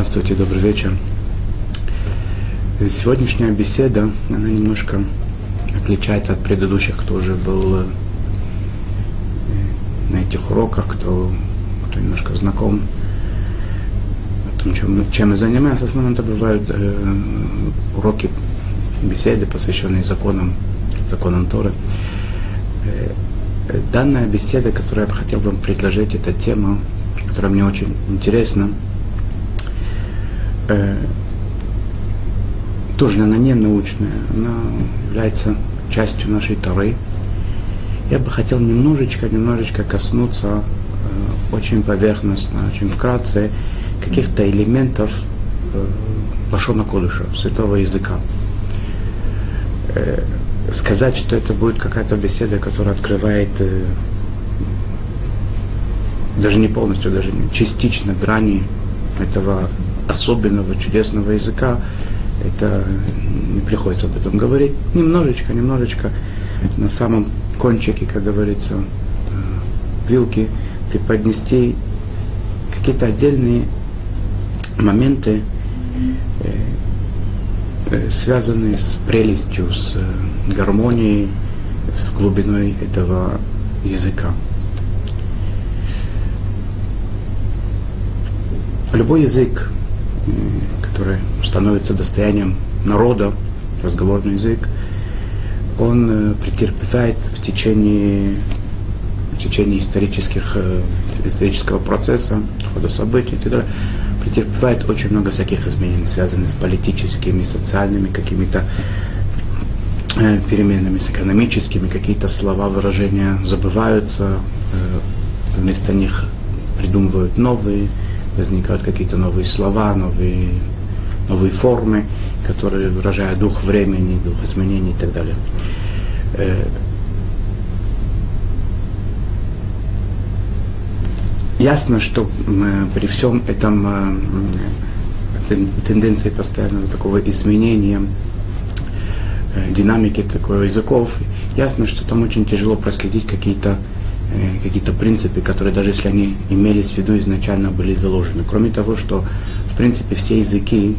Здравствуйте, добрый вечер. Сегодняшняя беседа, она немножко отличается от предыдущих, кто уже был э, на этих уроках, кто, кто немножко знаком о том, чем, чем мы занимаемся. В основном это бывают э, уроки, беседы, посвященные законам, законам Торы. Э, данная беседа, которую я бы хотел вам предложить, это тема, которая мне очень интересна. Э, тоже она не научная, она является частью нашей Торы. Я бы хотел немножечко, немножечко коснуться э, очень поверхностно, очень вкратце каких-то элементов э, Лашона Кодыша, святого языка. Э, сказать, что это будет какая-то беседа, которая открывает даже не полностью, даже частично грани этого особенного, чудесного языка, это не приходится об этом говорить. Немножечко, немножечко на самом кончике, как говорится, э, вилки преподнести какие-то отдельные моменты, э, э, связанные с прелестью, с гармонией, с глубиной этого языка. Любой язык, который становится достоянием народа, разговорный язык, он э, претерпевает в течение, в течение исторических, э, исторического процесса, хода событий и так далее, претерпевает очень много всяких изменений, связанных с политическими, социальными какими-то э, переменами, с экономическими, какие-то слова, выражения забываются, вместо них придумывают новые, возникают какие-то новые слова, новые, новые формы, которые выражают дух времени, дух изменений и так далее. Э, ясно, что при всем этом э, тенденции постоянного такого изменения э, динамики такого языков, ясно, что там очень тяжело проследить какие-то Э, какие-то принципы, которые даже если они имелись в виду изначально были заложены. Кроме того, что в принципе все языки,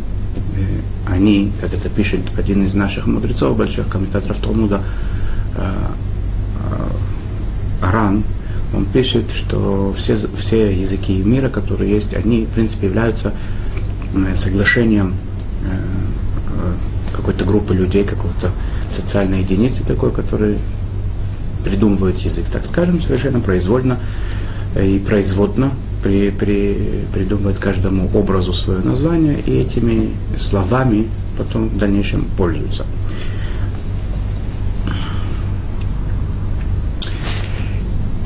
э, они, как это пишет один из наших мудрецов, больших комментаторов Талмуда, э, Аран, он пишет, что все, все языки мира, которые есть, они, в принципе, являются соглашением какой-то группы людей, какой-то социальной единицы такой, который придумывают язык, так скажем, совершенно произвольно и производно при, при, придумывает каждому образу свое название, и этими словами потом в дальнейшем пользуются.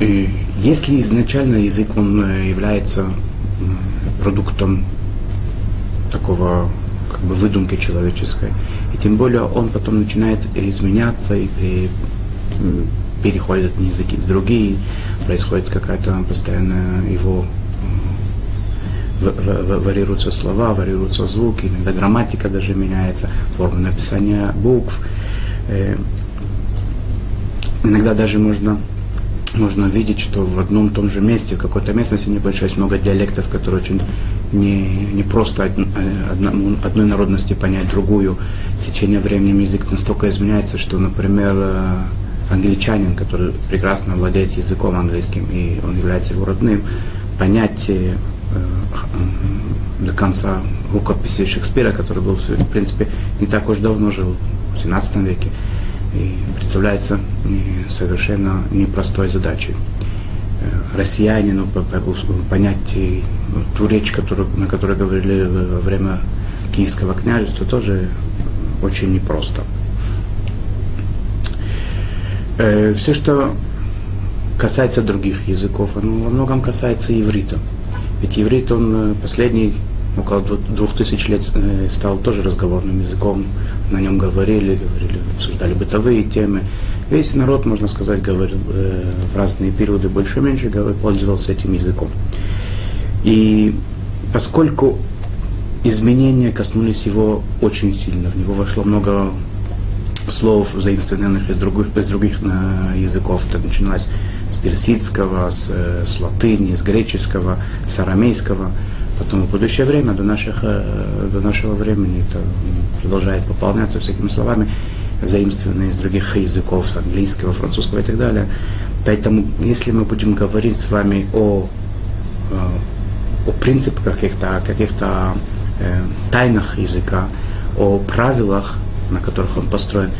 И если изначально язык он э, является продуктом такого как бы выдумки человеческой, и тем более он потом начинает изменяться и переходят одни языки в другие, происходит какая-то постоянная его варьируются слова, варьируются звуки, иногда грамматика даже меняется, форма написания букв. Э, иногда даже можно, можно видеть, что в одном том же месте, в какой-то местности небольшой, есть много диалектов, которые очень не, не просто од, одному, одной народности понять другую. В течение времени язык настолько изменяется, что, например, э, англичанин, который прекрасно владеет языком английским, и он является его родным, понять э, до конца рукописи Шекспира, который был, в принципе, не так уж давно жил, в 17 веке, и представляется совершенно непростой задачей. Э, россиянину понять ту речь, которую, на которой говорили во время Киевского княжества, тоже очень непросто. Э, все, что касается других языков, оно во многом касается иврита. Ведь иврит, он э, последний, около двух тысяч лет э, стал тоже разговорным языком. На нем говорили, говорили, обсуждали бытовые темы. Весь народ, можно сказать, говорил в разные периоды больше-меньше, пользовался этим языком. И поскольку изменения коснулись его очень сильно, в него вошло много слов, заимствованных из других, из других на, языков. Это начиналось с персидского, с, с латыни, с греческого, с арамейского. потом в будущее время, до, наших, до нашего времени это продолжает пополняться всякими словами, заимствованные из других языков, английского, французского и так далее. Поэтому, если мы будем говорить с вами о, о принципах каких-то каких э, тайнах языка, о правилах, на которых он построен,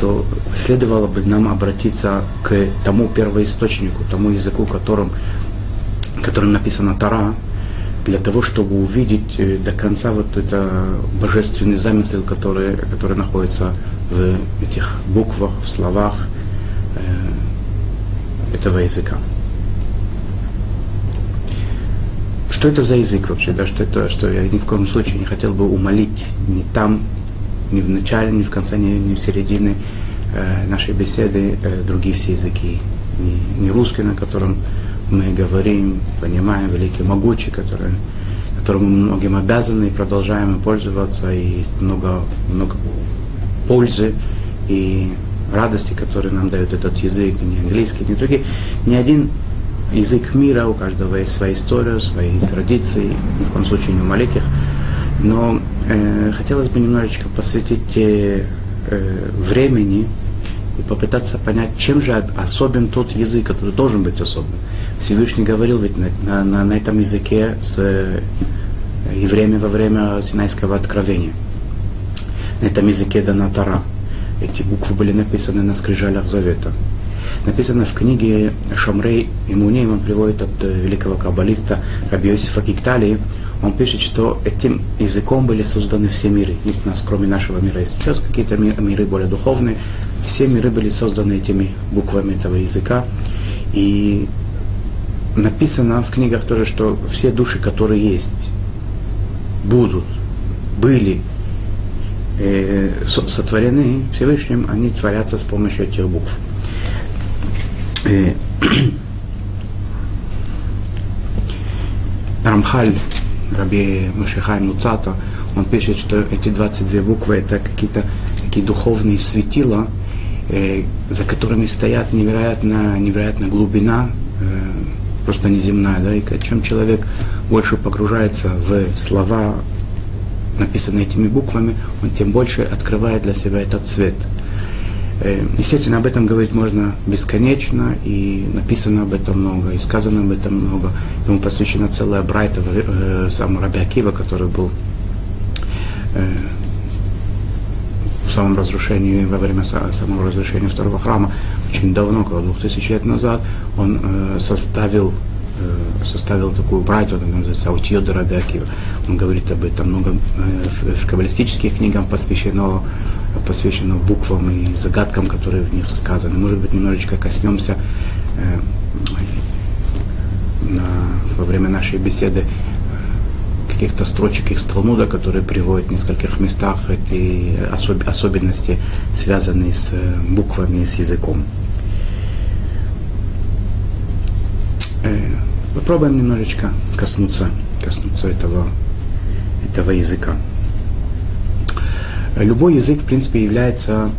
то следовало бы нам обратиться к тому первоисточнику, тому языку, которым, которым написана Тара, для того, чтобы увидеть э, до конца вот это божественный замысел, который, который находится в этих буквах, в словах э, этого языка. Что это за язык вообще, да, что это, что я ни в коем случае не хотел бы умолить ни там, ни в начале, ни в конце, ни, ни в середине э, нашей беседы э, другие все языки. Не, не русский, на котором мы говорим, понимаем, великий, могучий, который, которым мы многим обязаны и продолжаем пользоваться, и есть много, много пользы и радости, которые нам дает этот язык, не английский, не другие. Ни один язык мира, у каждого есть своя история, свои традиции, ни в коем случае не умолить их. Но э, хотелось бы немножечко посвятить э, времени и попытаться понять, чем же особен тот язык, который должен быть особенным. Всевышний говорил ведь на, на, на, на этом языке с э, евреями во время Синайского откровения. На этом языке дана Тара. Эти буквы были написаны на скрижалях Завета. Написано в книге Шамрей и Муней, он приводит от э, великого каббалиста Раби Йосифа Кикталии, он пишет, что этим языком были созданы все миры. Есть у нас, кроме нашего мира, есть сейчас какие-то миры более духовные. Все миры были созданы этими буквами этого языка. И написано в книгах тоже, что все души, которые есть, будут, были э, сотворены Всевышним, они творятся с помощью этих букв. Э, Рамхаль, Раби Мушихай Муцато, он пишет, что эти 22 буквы это какие-то такие духовные светила, э, за которыми стоят невероятно, невероятная глубина, э, просто неземная. Да? И чем человек больше погружается в слова, написанные этими буквами, он тем больше открывает для себя этот цвет. Э, естественно, об этом говорить можно бесконечно, и написано об этом много, и сказано об этом много. Ему посвящена целая брайта э, сам Раби Акива, который был э, в самом разрушении, во время самого разрушения второго храма, очень давно, около двух тысяч лет назад, он э, составил э, составил такую братью, она называется Аутьода Раби Акива. Он говорит об этом много э, в, в каббалистических книгах посвящено посвящено буквам и загадкам, которые в них сказаны. Может быть, немножечко коснемся э, на, во время нашей беседы э, каких-то строчек из Талмуда, которые приводят в нескольких местах эти особ, особенности, связанные с э, буквами и с языком. Э, попробуем немножечко коснуться, коснуться этого, этого языка. Любой язык, в принципе, является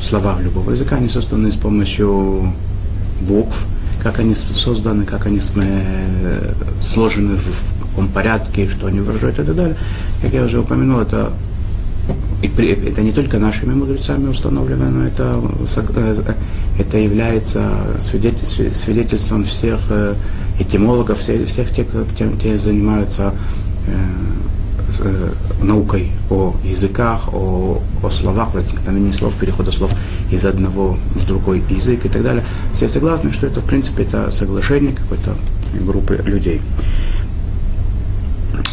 слова любого языка, они созданы с помощью букв, как они созданы, как они э, сложены в каком порядке, что они выражают и так далее. Как я уже упомянул, это, это не только нашими мудрецами установлено, но это, э, это является свидетельством всех э, этимологов, всех, тех, кто тем, занимаются э, наукой о языках, о, о словах, возникновении слов, перехода слов из одного в другой язык и так далее. Все согласны, что это, в принципе, это соглашение какой-то группы людей.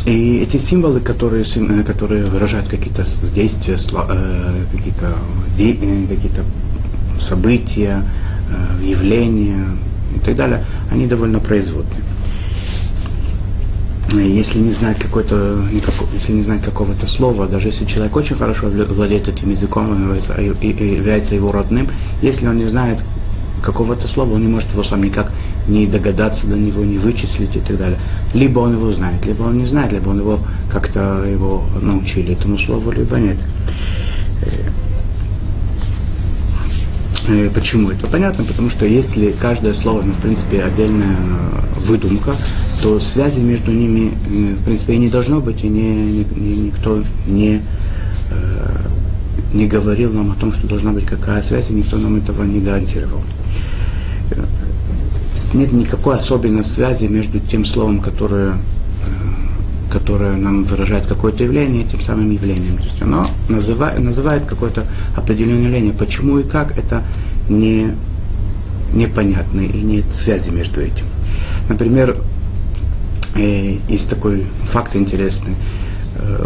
И эти символы, которые, э, которые выражают какие-то действия, э, какие-то э, какие события, явления и так далее, они довольно производные если не знать какой-то, если не знать какого-то слова, даже если человек очень хорошо владеет этим языком и является его родным, если он не знает какого-то слова, он не может его сам никак не догадаться до него, не вычислить и так далее. Либо он его знает, либо он не знает, либо он его как-то его научили этому слову, либо нет. Э, почему это? Понятно, потому что если каждое слово, ну, в принципе, отдельная выдумка, то связи между ними, э, в принципе, и не должно быть, и не, не, никто не, э, не говорил нам о том, что должна быть какая связь, и никто нам этого не гарантировал. Нет никакой особенной связи между тем словом, которое которое нам выражает какое-то явление этим самым явлением. То есть оно называет, называет какое-то определенное явление. Почему и как, это не, непонятно и нет связи между этим. Например, э, есть такой факт интересный. Э,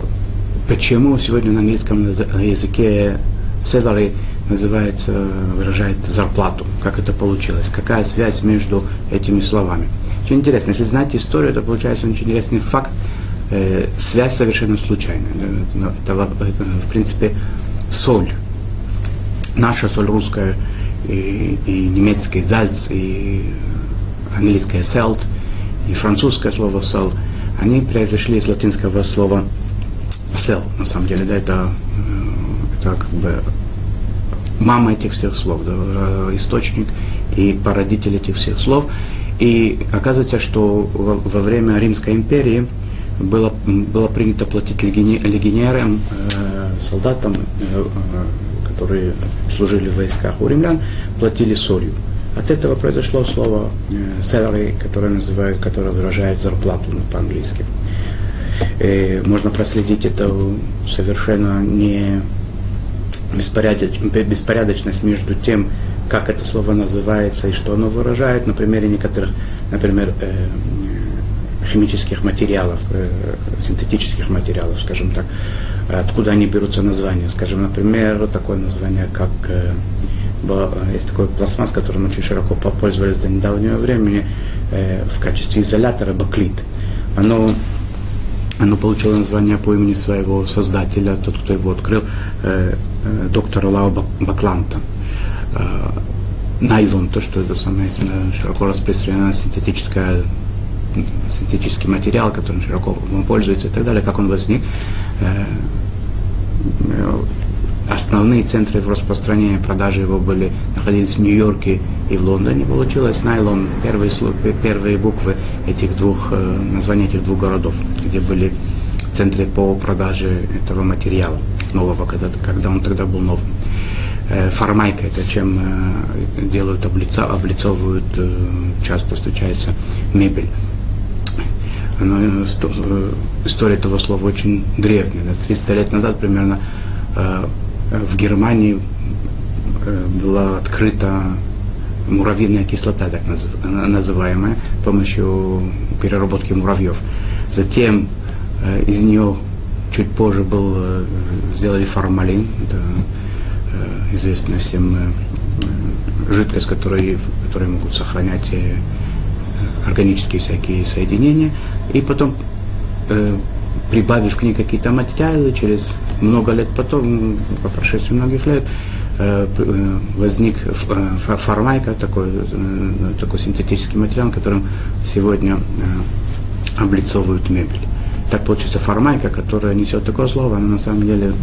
почему сегодня на английском языке salary называется, выражает зарплату? Как это получилось? Какая связь между этими словами? Очень интересно. Если знать историю, то получается очень интересный факт, э, связь совершенно случайная. Это, это, в принципе, соль. Наша соль русская и, и немецкий зальц, и английское селт, и французское слово сел, они произошли из латинского слова сел, на самом деле, да, это, э, это как бы мама этих всех слов, да, э, источник и породитель этих всех слов. И оказывается, что во, во время Римской империи было, было принято платить легионерам, э, солдатам, э, э, которые служили в войсках у римлян, платили солью. От этого произошло слово э, salary, которое называют, которое выражает зарплату по-английски. И можно проследить это совершенно не беспорядоч, беспорядочность между тем, как это слово называется и что оно выражает, на примере некоторых, например, э, химических материалов, э, синтетических материалов, скажем так, откуда они берутся названия. Скажем, например, такое название, как э, есть такой пластмасс, которым очень широко пользовались до недавнего времени э, в качестве изолятора баклит. Оно, оно получило название по имени своего создателя, тот, кто его открыл, э, э, доктора Лао Бакланта. Э, найлон, то, что это самое широко распространенная синтетическая синтетический материал, которым широко пользуется и так далее, как он возник. Э, основные центры в распространении продажи его были, находились в Нью-Йорке и в Лондоне. Получилось найлон, первые, первые буквы этих двух, э, названия этих двух городов, где были центры по продаже этого материала нового, когда, когда он тогда был новым. Э, формайка, это чем делают, облицовывают, часто встречается мебель. Но э, э, история этого слова очень древняя. 300 лет назад примерно э, в Германии была открыта муравьиная кислота, так называемая, с помощью переработки муравьев. Затем из нее чуть позже был, сделали формалин, это известная всем жидкость, которая, которые могут сохранять органические всякие соединения, и потом, э, прибавив к ней какие-то материалы, через много лет потом, по прошествии многих лет, э, э возник э, формайка, такой, такой синтетический материал, которым сегодня облицовывают мебель. Так получится формайка, которая несет такое слово, она на самом деле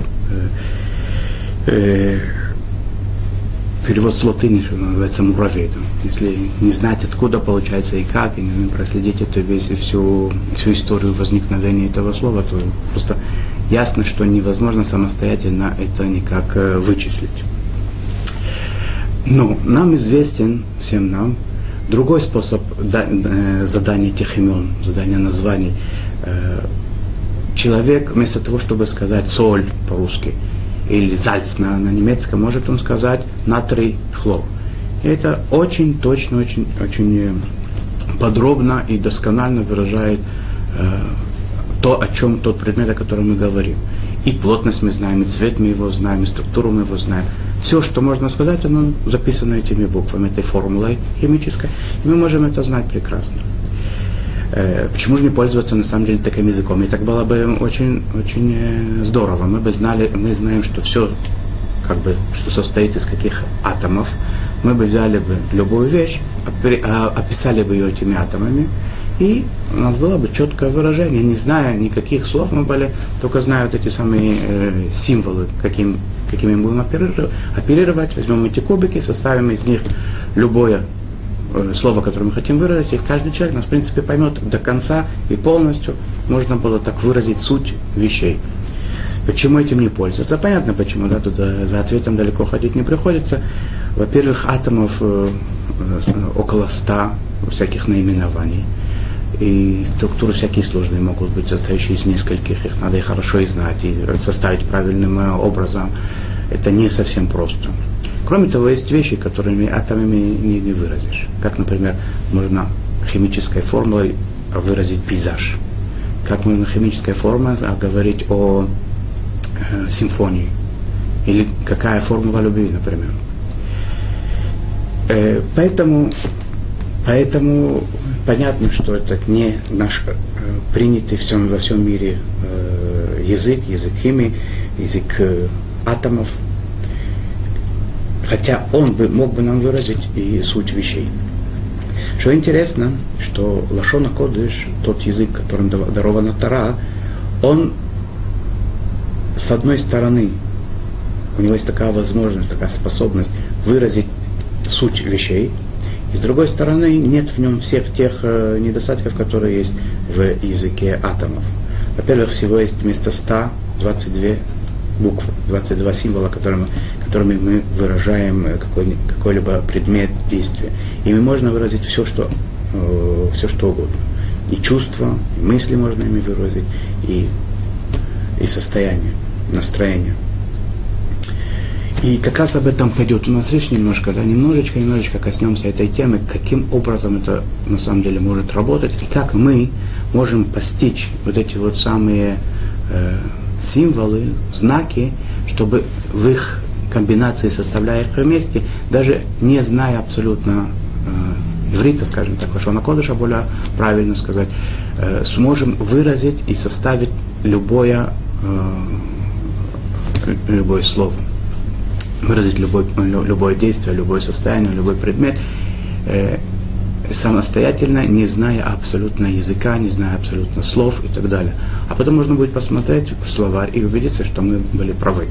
э, перевод с латыни, что называется, муравей. Если не знать, откуда получается и как, и не проследить эту весь, всю, всю историю возникновения этого слова, то просто ясно, что невозможно самостоятельно это никак э, вычислить. Но нам известен, всем нам, другой способ э, задания этих имен, задания названий. Э, человек вместо того, чтобы сказать соль по-русски, или зальц на, на немецком, может он сказать натрий хлор. Это очень точно, очень, очень э, подробно и досконально выражает э, то, о чем тот предмет, о котором мы говорим. И плотность мы знаем, и цвет мы его знаем, и структуру мы его знаем. Все, что можно сказать, оно записано этими буквами, этой формулой химической, и мы можем это знать прекрасно. Э, почему же не пользоваться на самом деле таким языком? И так было бы очень, очень э, здорово. Мы бы знали, мы знаем, что все, как бы, что состоит из каких атомов. Мы бы взяли бы любую вещь, а, описали бы ее этими атомами, И у нас было бы четкое выражение, не зная никаких слов, мы были, только зная вот эти самые э, символы, каким, какими мы будем оперировать. Возьмем эти кубики, составим из них любое слово, которое мы хотим выразить, и каждый человек нас, в принципе, поймет до конца и полностью. Можно было так выразить суть вещей. Почему этим не пользоваться? Понятно почему, да, туда за ответом далеко ходить не приходится. Во-первых, атомов э, э, около ста всяких наименований. И структуры всякие сложные могут быть, состоящие из нескольких, их надо и хорошо и знать, и составить правильным э, образом. Это не совсем просто. Кроме того, есть вещи, которыми атомами не, не выразишь. Как, например, можно химической формулой выразить пейзаж. Как можно химической формулой говорить о э, симфонии. Или какая формула любви, например. Э, поэтому, поэтому понятно, что это не наш э, принятый всем, во всем мире э, язык, язык химии, язык э, атомов. Хотя он бы, мог бы нам выразить и суть вещей. Что интересно, что Лашона Кодыш, тот язык, которым дарована Тара, он с одной стороны, у него есть такая возможность, такая способность выразить суть вещей, и с другой стороны, нет в нем всех тех э, недостатков, которые есть в языке атомов. Во-первых, всего есть вместо 100 22 буквы, 22 символа, которыми, которыми мы выражаем э, какой, какой-либо предмет действия. Ими можно выразить все, что, э, все, что угодно. И чувства, и мысли можно ими выразить, и, и состояние, настроение. И как раз об этом пойдет у нас речь немножко, да, немножечко, немножечко коснемся этой темы, каким образом это на самом деле может работать, и как мы можем постичь вот эти вот самые э, символы, знаки, чтобы в их комбинации, составляя их вместе, даже не зная абсолютно э, иврита, скажем так, Лашона Кодыша, более правильно сказать, э, сможем выразить и составить любое, э, любое слово выразить любой, любое действие, любое состояние, любой предмет э, самостоятельно, не зная абсолютно языка, не зная абсолютно слов и так далее. А потом можно будет посмотреть в словарь и убедиться, что мы были правы.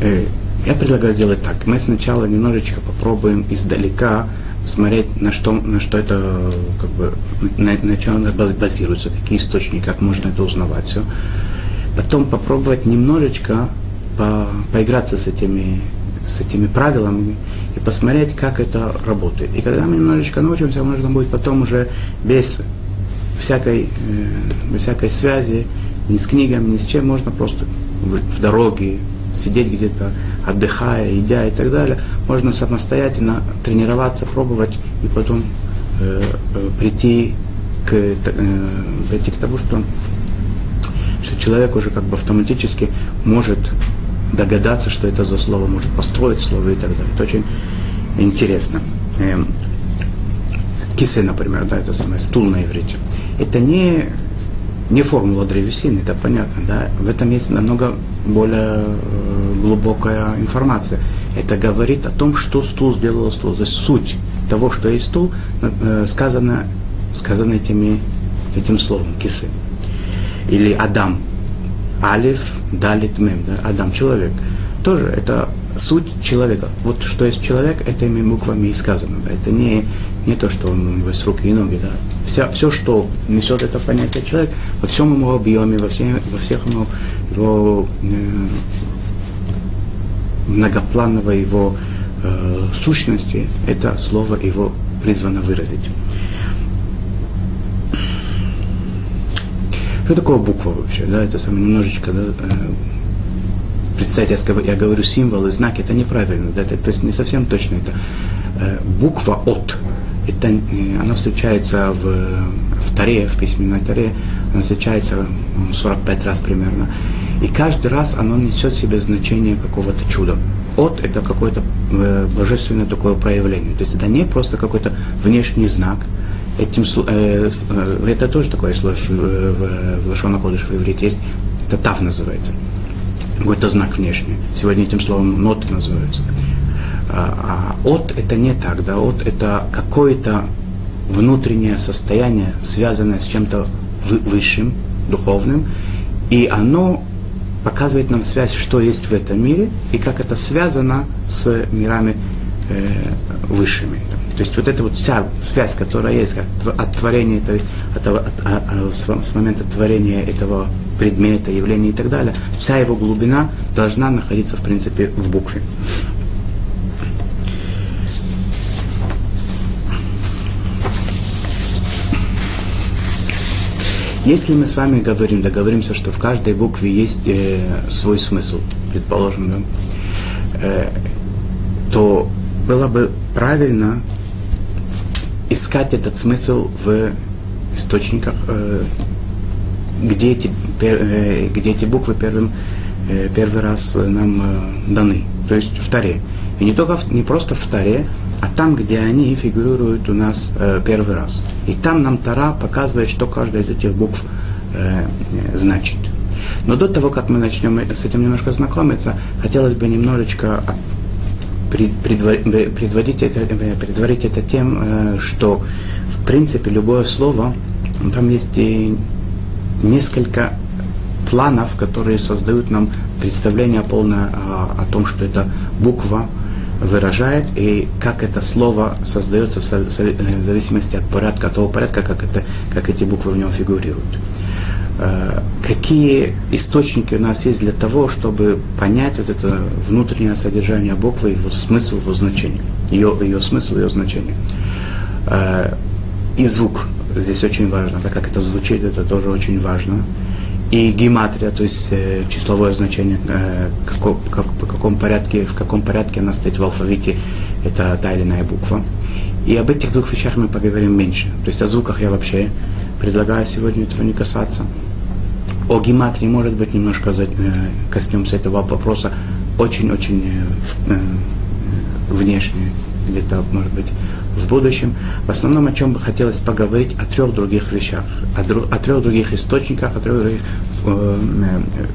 Э, я предлагаю сделать так. Мы сначала немножечко попробуем издалека смотреть, на что, на что это, как бы, на, на чем это базируется, какие источники, как можно это узнавать все. Потом попробовать немножечко по, поиграться с этими, с этими правилами и посмотреть, как это работает. И когда мы немножечко научимся, можно будет потом уже без всякой, э, всякой связи, ни с книгами, ни с чем, можно просто в, в дороге, сидеть где-то, отдыхая, едя и так далее, можно самостоятельно тренироваться, пробовать и потом э, э, прийти к, э, прийти к тому, что, что человек уже как бы автоматически может догадаться, что это за слово, может построить слово и так далее. Это очень интересно. Э, кисе, например, да, это самое, стул на иврите. Это не не формула древесины, это понятно, да, в этом есть намного более э, глубокая информация. Это говорит о том, что стул сделал стул. То есть суть того, что есть стул, э, сказано, сказано этими, этим словом, кисы. Или Адам. Алиф, Далит, Мем. Да? Адам, человек. Тоже это суть человека. Вот что есть человек, этими буквами и сказано. Да? Это не, не то, что он, у него есть руки и ноги. Да? Вся, все, что несет это понятие человек, во всем его объеме, во, всем, во всех его, его э, многоплановой его э, сущности, это слово его призвано выразить. Что такое буква вообще? Да, это самое немножечко, да, э, представьте, я, я говорю символы, знаки, это неправильно, да, это, то есть не совсем точно. Это э, буква от, это, э, она встречается в, в Таре, в письменной Таре, она встречается 45 раз примерно. И каждый раз оно несет в себе значение какого-то чуда. От – это какое-то э, божественное такое проявление. То есть это не просто какой-то внешний знак. Этим, э, э, это тоже такое слово в, в, в Лашона Кодыш в иврите есть. Это тав называется. Какой-то знак внешний. Сегодня этим словом ноты называются. А, а от это не так, да, от это какое-то внутреннее состояние, связанное с чем-то высшим, духовным, и оно показывает нам связь, что есть в этом мире, и как это связано с мирами э, высшими. То есть вот эта вот вся связь, которая есть от, от творения, этого, от, от, от, от, с момента творения этого предмета, явления и так далее, вся его глубина должна находиться, в принципе, в букве. Если мы с вами говорим, договоримся, что в каждой букве есть э, свой смысл, предположим, да, э, то было бы правильно искать этот смысл в источниках, э, где, эти, пер, э, где эти буквы первым, э, первый раз нам э, даны, то есть в Таре. И не только в, не просто в Таре, а там, где они фигурируют у нас э, первый раз. И там нам Тара показывает, что каждая из этих букв э, значит. Но до того, как мы начнем с этим немножко знакомиться, хотелось бы немножечко предводить это, э, предварить это тем, э, что в принципе любое слово, там есть и несколько планов, которые создают нам представление полное о, о том, что это буква, выражает и как это слово создается в зависимости от порядка, того порядка, как, это, как эти буквы в нем фигурируют. Э, какие источники у нас есть для того, чтобы понять вот это внутреннее содержание буквы, его смысл, его значение, ее, ее смысл, ее значение. Э, и звук здесь очень важно, так как это звучит, это тоже очень важно и гематрия, то есть э, числовое значение, э, како, как, по каком порядке, в каком порядке она стоит в алфавите, это та или иная буква. И об этих двух вещах мы поговорим меньше. То есть о звуках я вообще предлагаю сегодня этого не касаться. О гематрии, может быть, немножко э, коснемся этого вопроса очень-очень э, э, внешне, где-то, может быть, в будущем. В основном, о чем бы хотелось поговорить, о трех других вещах, о, дру, о трех других источниках, о трех других э, э,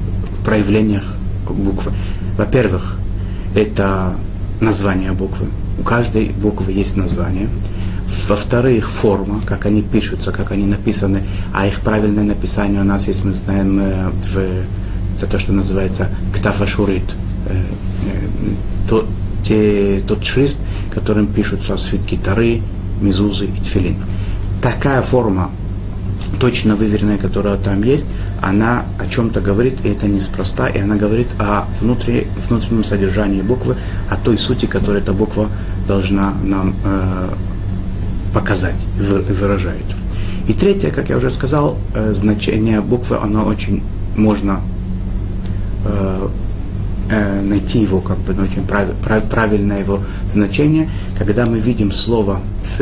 проявлениях буквы. Во-первых, это название буквы. У каждой буквы есть название. Во-вторых, форма, как они пишутся, как они написаны, а их правильное написание у нас есть, мы знаем, э, в это то, что называется ктафашурит, э, то, те, тот шрифт, которым пишутся свитки Тары, Мизузы и Тфилин. Такая форма, точно выверенная, которая там есть, она о чем-то говорит, и это неспроста, и она говорит о внутри, внутреннем содержании буквы, о той сути, которую эта буква должна нам э, показать, выражает. И третье, как я уже сказал, э, значение буквы, оно очень можно э, э, найти его, как бы, очень прав, прав, правильное его значение, когда мы видим слово в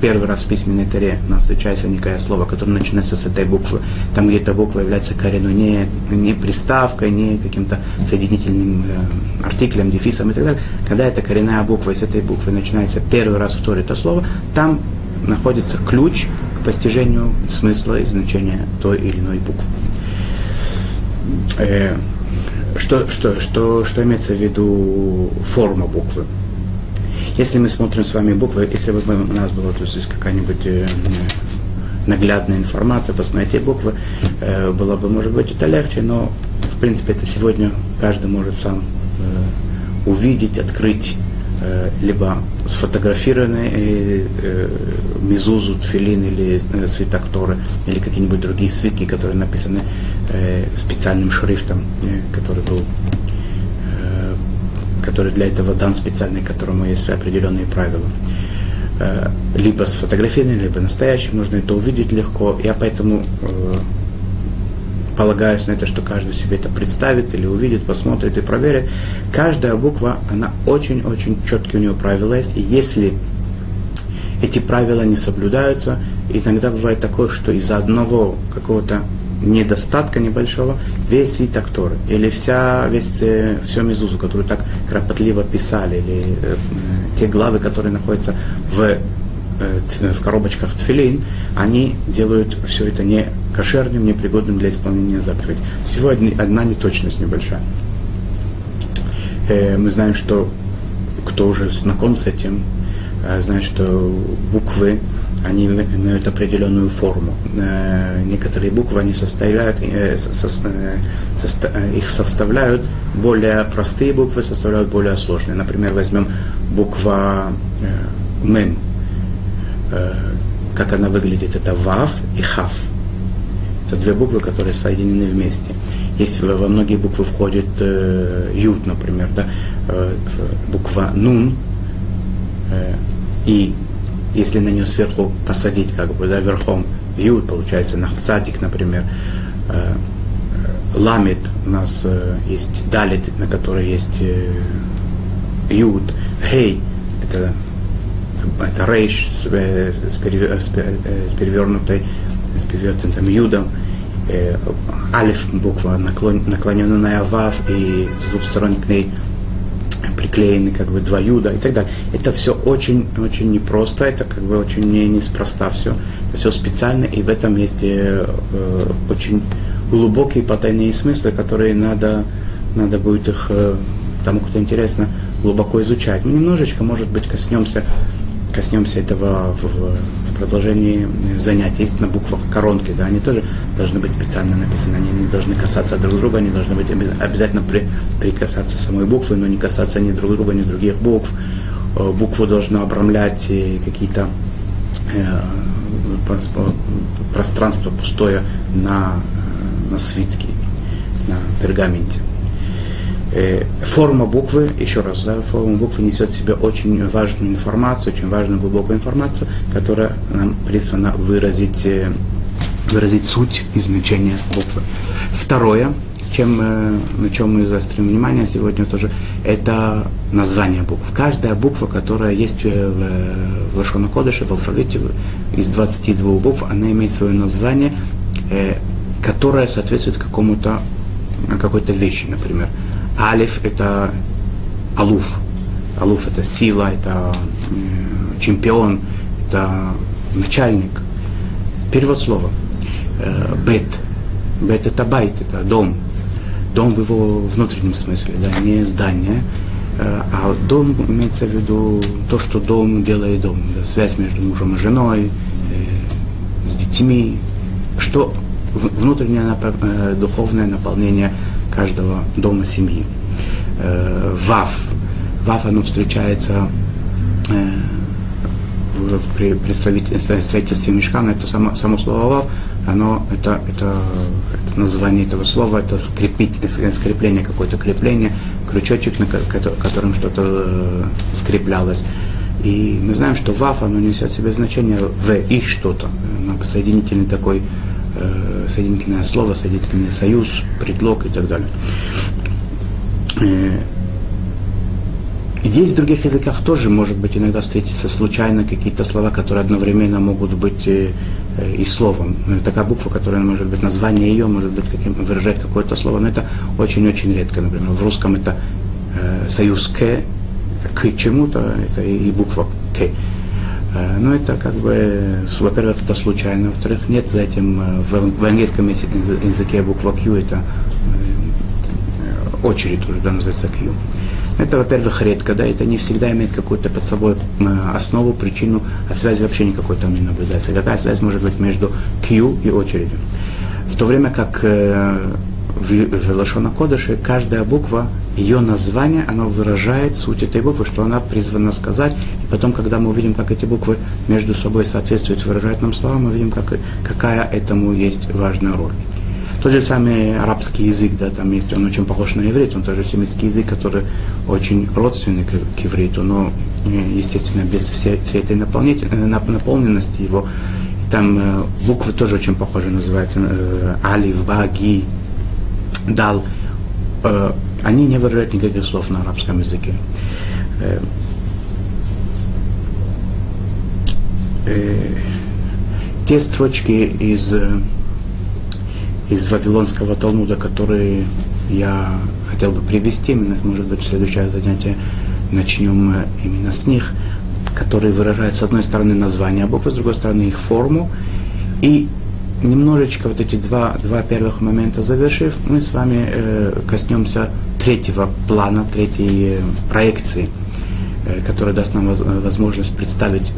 первый раз в письменной таре нам встречается некое слово, которое начинается с этой буквы, там, где эта буква является коренной, не, не приставкой, не каким-то соединительным э, артиклем, дефисом и так далее. Когда эта коренная буква из этой буквы начинается первый раз в Торе это слово, там находится ключ к постижению смысла и значения той или иной буквы. Э, что, что, что, что имеется в виду форма буквы? Если мы смотрим с вами буквы, если бы у нас была то здесь какая-нибудь э, наглядная информация, посмотрите буквы, э, было бы, может быть, это легче, но, в принципе, это сегодня каждый может сам э, увидеть, открыть либо сфотографированные э, э, мизузу, тфилин или э, свиток Торы, или какие-нибудь другие свитки, которые написаны э, специальным шрифтом, э, который был э, который для этого дан специальный, которому есть определенные правила. Э, либо сфотографированный, либо настоящий, можно это увидеть легко. Я поэтому полагаюсь на это, что каждый себе это представит или увидит, посмотрит и проверит. Каждая буква, она очень-очень четкие у нее правила есть. И если эти правила не соблюдаются, иногда бывает такое, что из-за одного какого-то недостатка небольшого весь свиток Торы, или вся, весь, э, все Мезузу, которую так кропотливо писали, или э, те главы, которые находятся в в коробочках тфилин, они делают все это не кошерным, не пригодным для исполнения заповедей. Всего одна неточность небольшая. Э, мы знаем, что кто уже знаком с этим, э, знает, что буквы, они имеют определенную форму. Э, некоторые буквы они составляют, их составляют более простые буквы, составляют более сложные. Например, возьмем буква мем. Как она выглядит? Это вав и хав. Это две буквы, которые соединены вместе. Есть во многие буквы входит э, ют, например, да, э, буква нун, э, и если на нее сверху посадить, как бы, да, верхом ют, получается, на садик, например, э, ламит, у нас э, есть далит, на которой есть э, ют, гей, это, это рейш с, э, с, перевер, с, э, с перевернутой, с перевернутым юдом, э, алиф буква наклоненная вав, и с двух сторон к ней приклеены как бы два юда и так далее. Это все очень, очень непросто, это как бы очень не, неспроста все. Все специально, и в этом есть э, э, очень глубокие потайные смыслы, которые надо, надо будет их э, тому, кто интересно, глубоко изучать. Мы немножечко, может быть, коснемся, коснемся этого в, в продолжении занятий. Есть на буквах коронки, да, они тоже должны быть специально написаны, они не должны касаться друг друга, они должны быть обязательно при, прикасаться самой буквы, но не касаться ни друг друга, ни других букв. Э, букву должно обрамлять какие-то э, пространство пустое на, э, на свитке, на пергаменте. Э, форма буквы, еще раз, да, форма буквы несет в себе очень важную информацию, очень важную глубокую информацию, которая нам призвана выразить, э, выразить суть и значение буквы. Второе, чем, э, на чем мы заострим внимание сегодня тоже, это название букв. Каждая буква, которая есть в, в Кодыше, в алфавите, из 22 букв, она имеет свое название, которое соответствует какому-то какой-то вещи, например. Алиф – это алуф. Алуф – это сила, это э, чемпион, это начальник. Перевод слова. Э, бет. Бет – это байт, это дом. Дом в его внутреннем смысле, да, не здание. Э, а дом имеется в виду то, что дом делает дом. Да, связь между мужем и женой, с детьми. Что внутреннее духовное наполнение каждого дома семьи. Э, вав. Вав, оно встречается э, при, при строительстве мешкана, это само, само слово вав, оно, это, это, это название этого слова, это скрепить, скрепление, какое-то крепление, крючочек, на которым что-то э, скреплялось. И мы знаем, что вав, оно несет в себе значение в и что-то, соединительный такой э, соединительное слово, соединительный союз, предлог и так далее. Э, есть в других языках тоже, может быть, иногда встретиться случайно какие-то слова, которые одновременно могут быть э, э, и словом. Такая буква, которая может быть название ее, может быть, каким, выражать какое-то слово, но это очень-очень редко. Например, в русском это союз к, это к чему-то, это и буква к. Э, но это как бы, во-первых, это случайно, во-вторых, нет за этим, э, в, в английском языке буква Q это э, очередь уже, да, называется Q. Это, во-первых, редко, да, это не всегда имеет какую-то под собой основу, причину, а связи вообще никакой там не наблюдается. Какая связь может быть между Q и очередью? В то время как в, в Лашона Кодыше каждая буква, ее название, оно выражает суть этой буквы, что она призвана сказать. И потом, когда мы увидим, как эти буквы между собой соответствуют, выражают нам слова, мы видим, как, какая этому есть важная роль. Тот же самый арабский язык, да, там есть, он очень похож на иврит, он тоже семитский язык, который очень родственный к, к ивриту, но, э, естественно, без всей, всей этой э, наполненности его. Там э, буквы тоже очень похожи, называются э, алиф, ба, ги, дал, э, они не выражают никаких слов на арабском языке. Э, э, те строчки из, из Вавилонского Талмуда, которые я хотел бы привести, мы, может быть, в следующее занятие начнем э, именно с них, которые выражают, с одной стороны, название буквы, с другой стороны, их форму, и немножечко вот эти два, два первых момента завершив, мы с вами э, коснемся третьего плана, третьей э, проекции э, которое даст нам воз- возможность представить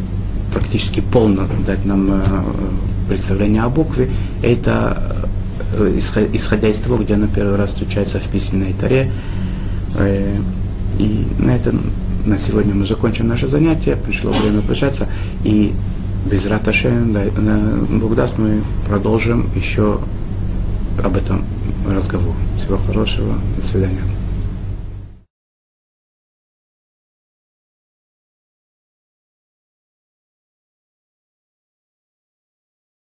практически полно, дать нам э, представление о букве, это э, исхо- исходя из того, где она первый раз встречается в письменной таре. Э, И на этом на сегодня мы закончим наше занятие, пришло время прощаться, и без Раташем, да, э, Бог даст, мы продолжим еще об этом разговор. Всего хорошего, до свидания.